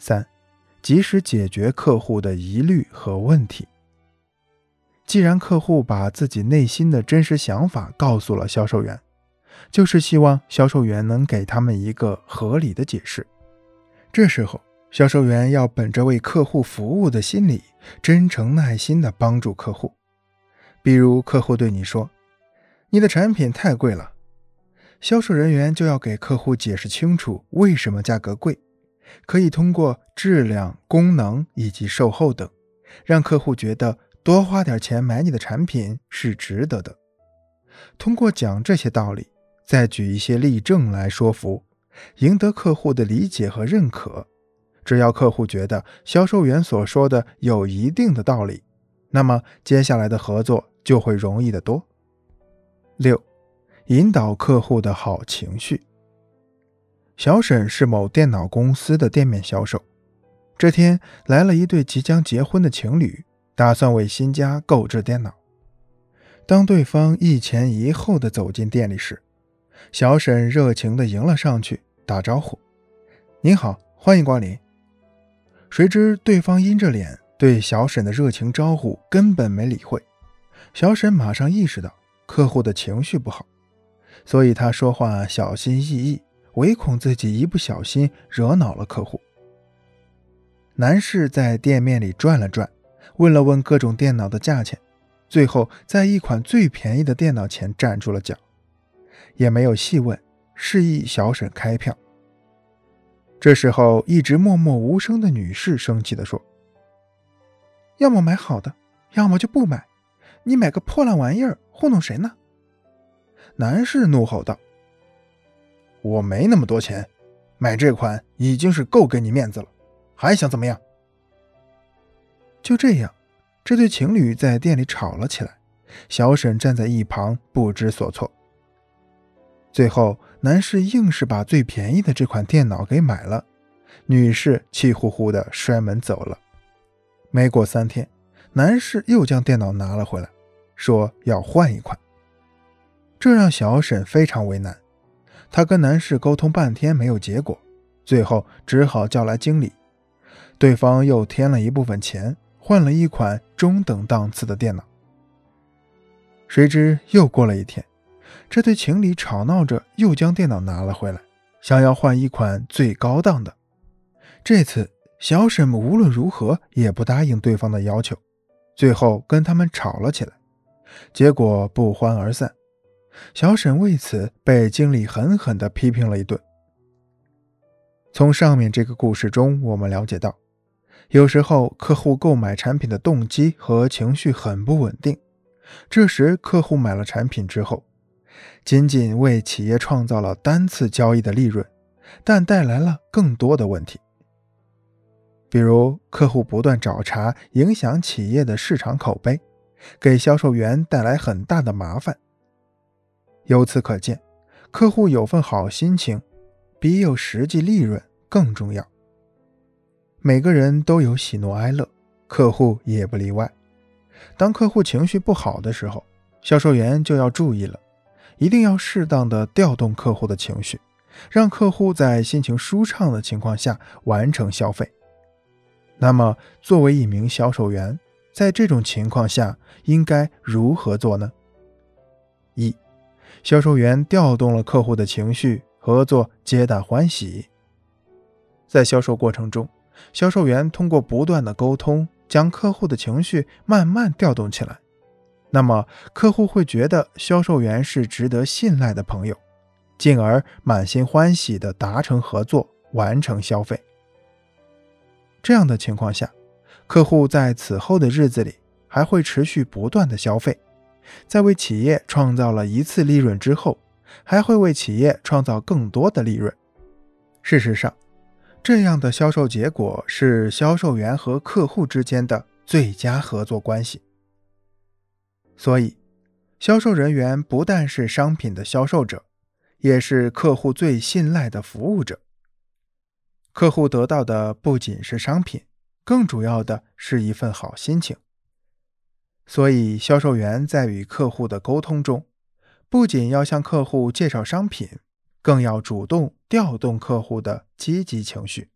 三，及时解决客户的疑虑和问题。既然客户把自己内心的真实想法告诉了销售员，就是希望销售员能给他们一个合理的解释。这时候，销售员要本着为客户服务的心理，真诚耐心地帮助客户。比如，客户对你说：“你的产品太贵了。”销售人员就要给客户解释清楚为什么价格贵，可以通过质量、功能以及售后等，让客户觉得。多花点钱买你的产品是值得的。通过讲这些道理，再举一些例证来说服，赢得客户的理解和认可。只要客户觉得销售员所说的有一定的道理，那么接下来的合作就会容易得多。六，引导客户的好情绪。小沈是某电脑公司的店面销售。这天来了一对即将结婚的情侣。打算为新家购置电脑。当对方一前一后的走进店里时，小沈热情地迎了上去，打招呼：“您好，欢迎光临。”谁知对方阴着脸，对小沈的热情招呼根本没理会。小沈马上意识到客户的情绪不好，所以他说话小心翼翼，唯恐自己一不小心惹恼了客户。男士在店面里转了转。问了问各种电脑的价钱，最后在一款最便宜的电脑前站住了脚，也没有细问，示意小沈开票。这时候，一直默默无声的女士生气地说：“要么买好的，要么就不买，你买个破烂玩意儿糊弄谁呢？”男士怒吼道：“我没那么多钱，买这款已经是够给你面子了，还想怎么样？”就这样，这对情侣在店里吵了起来。小沈站在一旁不知所措。最后，男士硬是把最便宜的这款电脑给买了，女士气呼呼地摔门走了。没过三天，男士又将电脑拿了回来，说要换一款。这让小沈非常为难。他跟男士沟通半天没有结果，最后只好叫来经理。对方又添了一部分钱。换了一款中等档次的电脑，谁知又过了一天，这对情侣吵闹着又将电脑拿了回来，想要换一款最高档的。这次小沈无论如何也不答应对方的要求，最后跟他们吵了起来，结果不欢而散。小沈为此被经理狠狠地批评了一顿。从上面这个故事中，我们了解到。有时候，客户购买产品的动机和情绪很不稳定。这时，客户买了产品之后，仅仅为企业创造了单次交易的利润，但带来了更多的问题。比如，客户不断找茬，影响企业的市场口碑，给销售员带来很大的麻烦。由此可见，客户有份好心情，比有实际利润更重要。每个人都有喜怒哀乐，客户也不例外。当客户情绪不好的时候，销售员就要注意了，一定要适当的调动客户的情绪，让客户在心情舒畅的情况下完成消费。那么，作为一名销售员，在这种情况下应该如何做呢？一，销售员调动了客户的情绪，合作皆大欢喜。在销售过程中。销售员通过不断的沟通，将客户的情绪慢慢调动起来，那么客户会觉得销售员是值得信赖的朋友，进而满心欢喜地达成合作，完成消费。这样的情况下，客户在此后的日子里还会持续不断的消费，在为企业创造了一次利润之后，还会为企业创造更多的利润。事实上，这样的销售结果是销售员和客户之间的最佳合作关系。所以，销售人员不但是商品的销售者，也是客户最信赖的服务者。客户得到的不仅是商品，更主要的是一份好心情。所以，销售员在与客户的沟通中，不仅要向客户介绍商品。更要主动调动客户的积极情绪。